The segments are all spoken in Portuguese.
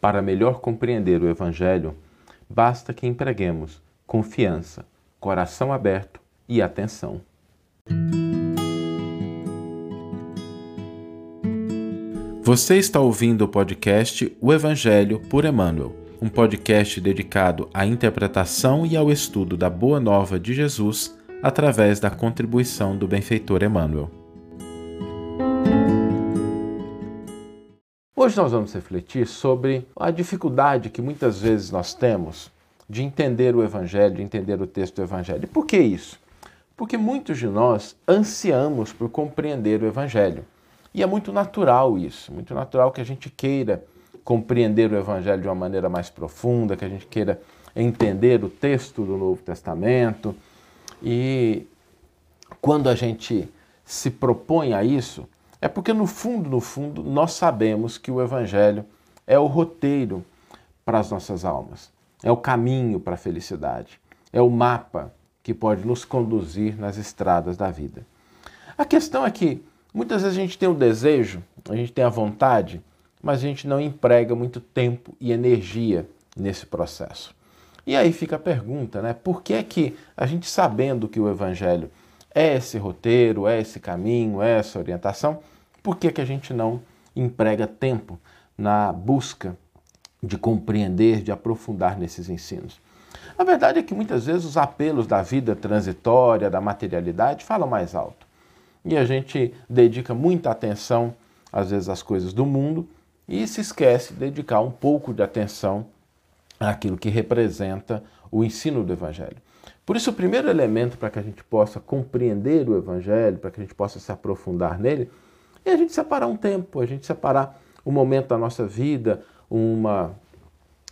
Para melhor compreender o Evangelho, basta que empreguemos confiança, coração aberto e atenção. Você está ouvindo o podcast O Evangelho por Emmanuel, um podcast dedicado à interpretação e ao estudo da Boa Nova de Jesus através da contribuição do benfeitor Emmanuel. Hoje nós vamos refletir sobre a dificuldade que muitas vezes nós temos de entender o Evangelho, de entender o texto do Evangelho. Por que isso? Porque muitos de nós ansiamos por compreender o Evangelho. E é muito natural isso, muito natural que a gente queira compreender o Evangelho de uma maneira mais profunda, que a gente queira entender o texto do Novo Testamento. E quando a gente se propõe a isso, é porque no fundo, no fundo, nós sabemos que o Evangelho é o roteiro para as nossas almas, é o caminho para a felicidade, é o mapa que pode nos conduzir nas estradas da vida. A questão é que Muitas vezes a gente tem o desejo, a gente tem a vontade, mas a gente não emprega muito tempo e energia nesse processo. E aí fica a pergunta, né? Por que é que a gente sabendo que o evangelho é esse roteiro, é esse caminho, é essa orientação, por que que a gente não emprega tempo na busca de compreender, de aprofundar nesses ensinos? A verdade é que muitas vezes os apelos da vida transitória, da materialidade, falam mais alto e a gente dedica muita atenção, às vezes, às coisas do mundo e se esquece de dedicar um pouco de atenção àquilo que representa o ensino do Evangelho. Por isso, o primeiro elemento para que a gente possa compreender o Evangelho, para que a gente possa se aprofundar nele, é a gente separar um tempo, a gente separar um momento da nossa vida, uma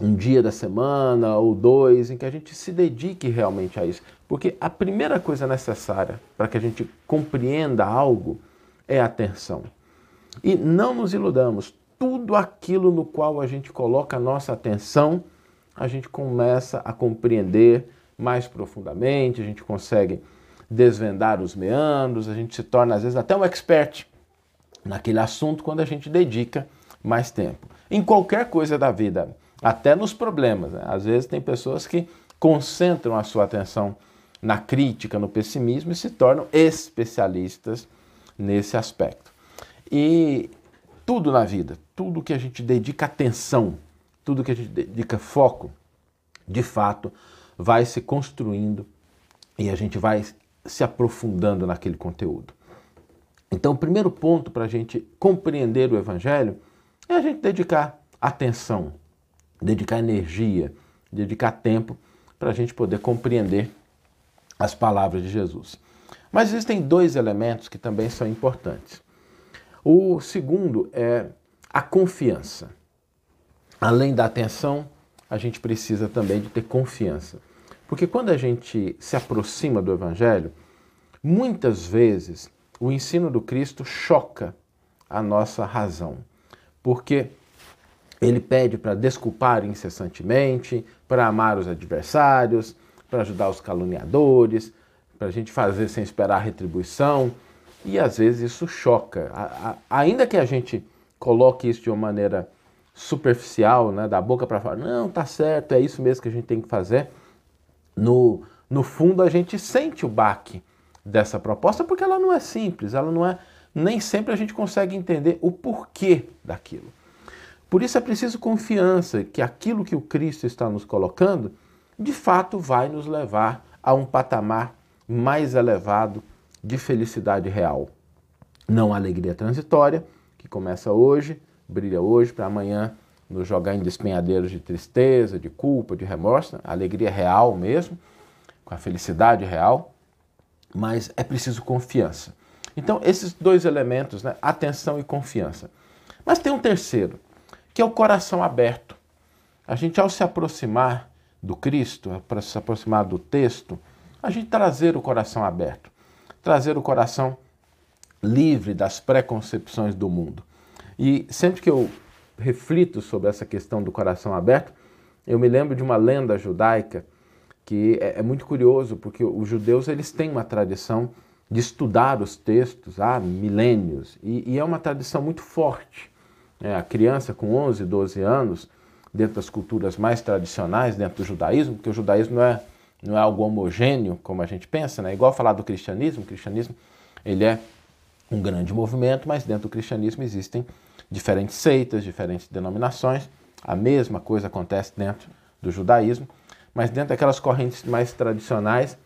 um dia da semana ou dois em que a gente se dedique realmente a isso. Porque a primeira coisa necessária para que a gente compreenda algo é a atenção. E não nos iludamos, tudo aquilo no qual a gente coloca a nossa atenção, a gente começa a compreender mais profundamente, a gente consegue desvendar os meandros, a gente se torna às vezes até um expert naquele assunto quando a gente dedica mais tempo. Em qualquer coisa da vida até nos problemas. Né? Às vezes tem pessoas que concentram a sua atenção na crítica, no pessimismo e se tornam especialistas nesse aspecto. E tudo na vida, tudo que a gente dedica atenção, tudo que a gente dedica foco, de fato, vai se construindo e a gente vai se aprofundando naquele conteúdo. Então, o primeiro ponto para a gente compreender o Evangelho é a gente dedicar atenção, dedicar energia, dedicar tempo para a gente poder compreender as palavras de Jesus. Mas existem dois elementos que também são importantes. O segundo é a confiança. Além da atenção, a gente precisa também de ter confiança. Porque quando a gente se aproxima do Evangelho, muitas vezes o ensino do Cristo choca a nossa razão. Porque ele pede para desculpar incessantemente, para amar os adversários, para ajudar os caluniadores, para a gente fazer sem esperar retribuição. E às vezes isso choca. ainda que a gente coloque isso de uma maneira superficial, né, da boca para fora, não, tá certo, é isso mesmo que a gente tem que fazer. No, no fundo, a gente sente o baque dessa proposta porque ela não é simples, ela não é. Nem sempre a gente consegue entender o porquê daquilo. Por isso é preciso confiança que aquilo que o Cristo está nos colocando, de fato vai nos levar a um patamar mais elevado de felicidade real. Não a alegria transitória, que começa hoje, brilha hoje para amanhã nos jogar em despenhadeiros de tristeza, de culpa, de remorso, a alegria real mesmo, com a felicidade real, mas é preciso confiança. Então, esses dois elementos, né, atenção e confiança. Mas tem um terceiro, que é o coração aberto. A gente, ao se aproximar do Cristo, para se aproximar do texto, a gente trazer o coração aberto, trazer o coração livre das preconcepções do mundo. E sempre que eu reflito sobre essa questão do coração aberto, eu me lembro de uma lenda judaica que é, é muito curioso, porque os judeus eles têm uma tradição de estudar os textos há milênios, e, e é uma tradição muito forte. É, a criança com 11, 12 anos, dentro das culturas mais tradicionais, dentro do judaísmo, porque o judaísmo não é, não é algo homogêneo, como a gente pensa, né? Igual falar do cristianismo, o cristianismo ele é um grande movimento, mas dentro do cristianismo existem diferentes seitas, diferentes denominações. A mesma coisa acontece dentro do judaísmo, mas dentro daquelas correntes mais tradicionais,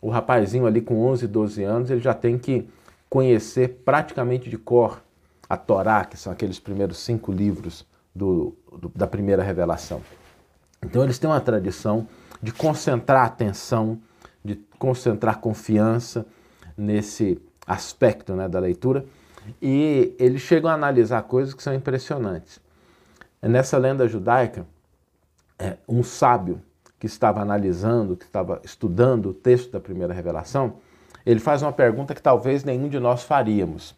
o rapazinho ali com 11, 12 anos, ele já tem que conhecer praticamente de cor a Torá, que são aqueles primeiros cinco livros do, do, da primeira revelação. Então eles têm uma tradição de concentrar atenção, de concentrar confiança nesse aspecto né, da leitura e eles chegam a analisar coisas que são impressionantes. Nessa lenda judaica, é, um sábio que estava analisando, que estava estudando o texto da primeira revelação, ele faz uma pergunta que talvez nenhum de nós faríamos,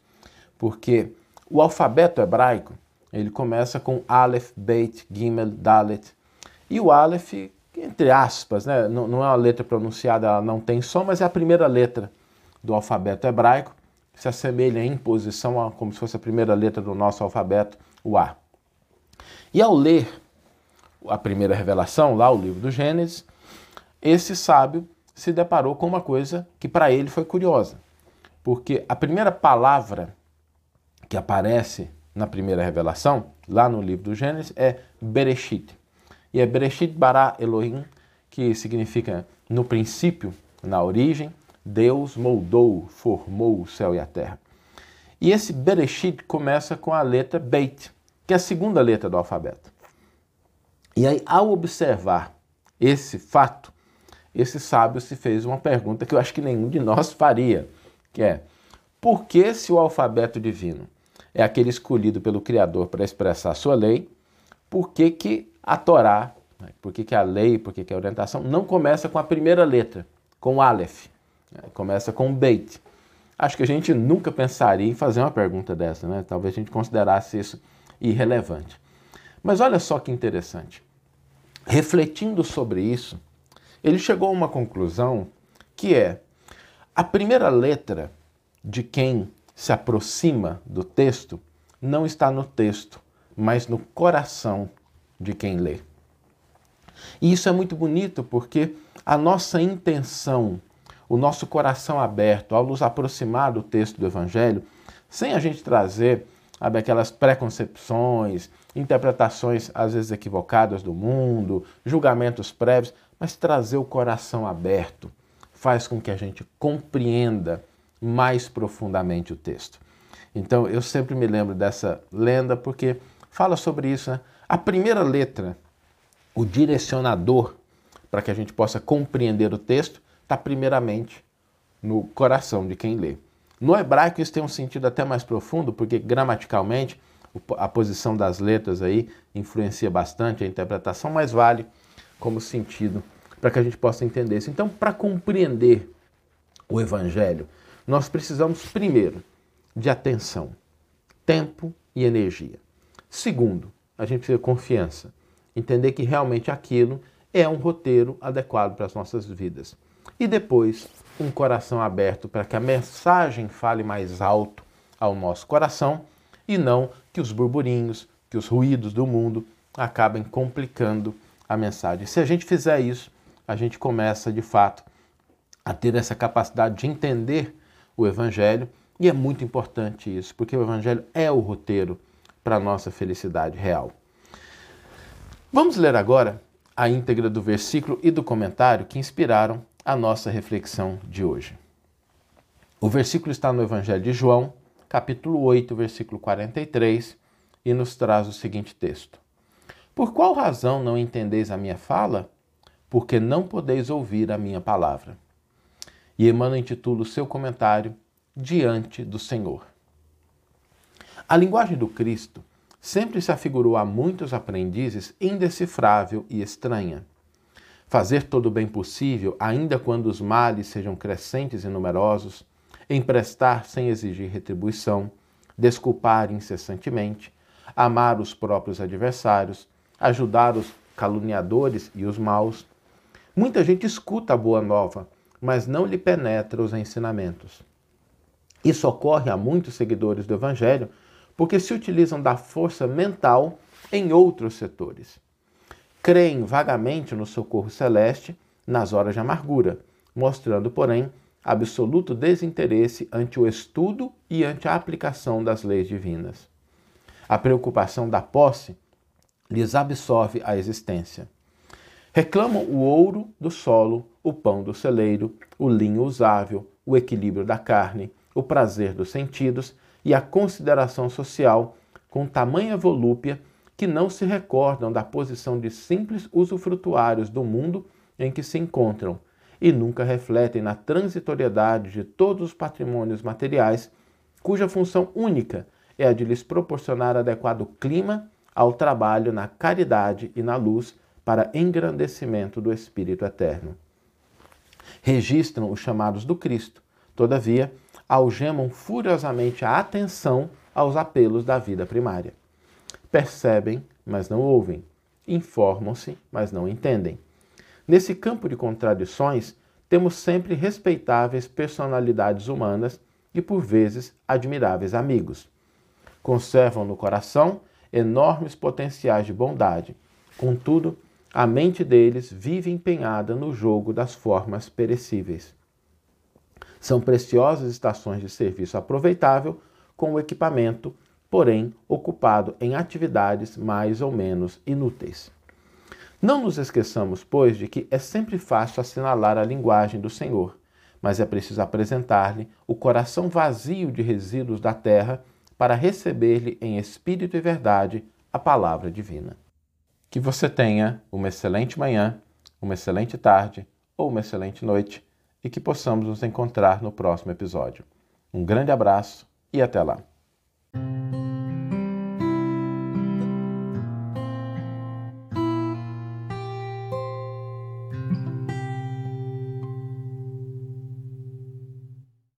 porque o alfabeto hebraico ele começa com Aleph, Beit, Gimel, Dalet, e o Aleph, entre aspas, né, não, não é uma letra pronunciada, ela não tem som, mas é a primeira letra do alfabeto hebraico, se assemelha em posição a como se fosse a primeira letra do nosso alfabeto, o A. E ao ler a primeira revelação, lá o livro do Gênesis, esse sábio se deparou com uma coisa que para ele foi curiosa. Porque a primeira palavra que aparece na primeira revelação, lá no livro do Gênesis, é Bereshit. E é Bereshit bara Elohim, que significa no princípio, na origem, Deus moldou, formou o céu e a terra. E esse Bereshit começa com a letra Beit, que é a segunda letra do alfabeto. E aí, ao observar esse fato, esse sábio se fez uma pergunta que eu acho que nenhum de nós faria, que é: por que se o alfabeto divino é aquele escolhido pelo Criador para expressar sua lei, por que, que a Torá, né, por que, que a lei, por que, que a orientação não começa com a primeira letra, com o Aleph, começa com o Beit? Acho que a gente nunca pensaria em fazer uma pergunta dessa, né? Talvez a gente considerasse isso irrelevante. Mas olha só que interessante. Refletindo sobre isso, ele chegou a uma conclusão que é a primeira letra de quem se aproxima do texto não está no texto, mas no coração de quem lê. E isso é muito bonito porque a nossa intenção, o nosso coração aberto ao nos aproximar do texto do Evangelho, sem a gente trazer sabe, aquelas preconcepções, interpretações às vezes equivocadas do mundo, julgamentos prévios, mas trazer o coração aberto faz com que a gente compreenda mais profundamente o texto. Então eu sempre me lembro dessa lenda porque fala sobre isso. Né? A primeira letra, o direcionador para que a gente possa compreender o texto, está primeiramente no coração de quem lê. No hebraico isso tem um sentido até mais profundo, porque gramaticalmente a posição das letras aí influencia bastante a interpretação, mas vale como sentido para que a gente possa entender isso. Então, para compreender o evangelho, nós precisamos primeiro de atenção, tempo e energia. Segundo, a gente precisa de confiança, entender que realmente aquilo é um roteiro adequado para as nossas vidas. E depois, um coração aberto para que a mensagem fale mais alto ao nosso coração e não que os burburinhos, que os ruídos do mundo acabem complicando a mensagem. Se a gente fizer isso, a gente começa de fato a ter essa capacidade de entender o Evangelho e é muito importante isso, porque o Evangelho é o roteiro para a nossa felicidade real. Vamos ler agora a íntegra do versículo e do comentário que inspiraram a nossa reflexão de hoje. O versículo está no Evangelho de João, capítulo 8, versículo 43, e nos traz o seguinte texto: Por qual razão não entendeis a minha fala? Porque não podeis ouvir a minha palavra. E Emmanuel intitula o seu comentário Diante do Senhor. A linguagem do Cristo sempre se afigurou a muitos aprendizes indecifrável e estranha fazer todo o bem possível, ainda quando os males sejam crescentes e numerosos, emprestar sem exigir retribuição, desculpar incessantemente, amar os próprios adversários, ajudar os caluniadores e os maus. Muita gente escuta a boa nova, mas não lhe penetra os ensinamentos. Isso ocorre a muitos seguidores do Evangelho porque se utilizam da força mental em outros setores creem vagamente no socorro celeste nas horas de amargura, mostrando, porém, absoluto desinteresse ante o estudo e ante a aplicação das leis divinas. A preocupação da posse lhes absorve a existência. Reclamam o ouro do solo, o pão do celeiro, o linho usável, o equilíbrio da carne, o prazer dos sentidos e a consideração social com tamanha volúpia que não se recordam da posição de simples usufrutuários do mundo em que se encontram e nunca refletem na transitoriedade de todos os patrimônios materiais, cuja função única é a de lhes proporcionar adequado clima ao trabalho na caridade e na luz para engrandecimento do Espírito Eterno. Registram os chamados do Cristo, todavia, algemam furiosamente a atenção aos apelos da vida primária. Percebem, mas não ouvem. Informam-se, mas não entendem. Nesse campo de contradições, temos sempre respeitáveis personalidades humanas e, por vezes, admiráveis amigos. Conservam no coração enormes potenciais de bondade. Contudo, a mente deles vive empenhada no jogo das formas perecíveis. São preciosas estações de serviço aproveitável com o equipamento, porém ocupado em atividades mais ou menos inúteis. Não nos esqueçamos, pois, de que é sempre fácil assinalar a linguagem do Senhor, mas é preciso apresentar-lhe o coração vazio de resíduos da terra para receber-lhe em espírito e verdade a palavra divina. Que você tenha uma excelente manhã, uma excelente tarde ou uma excelente noite e que possamos nos encontrar no próximo episódio. Um grande abraço e até lá!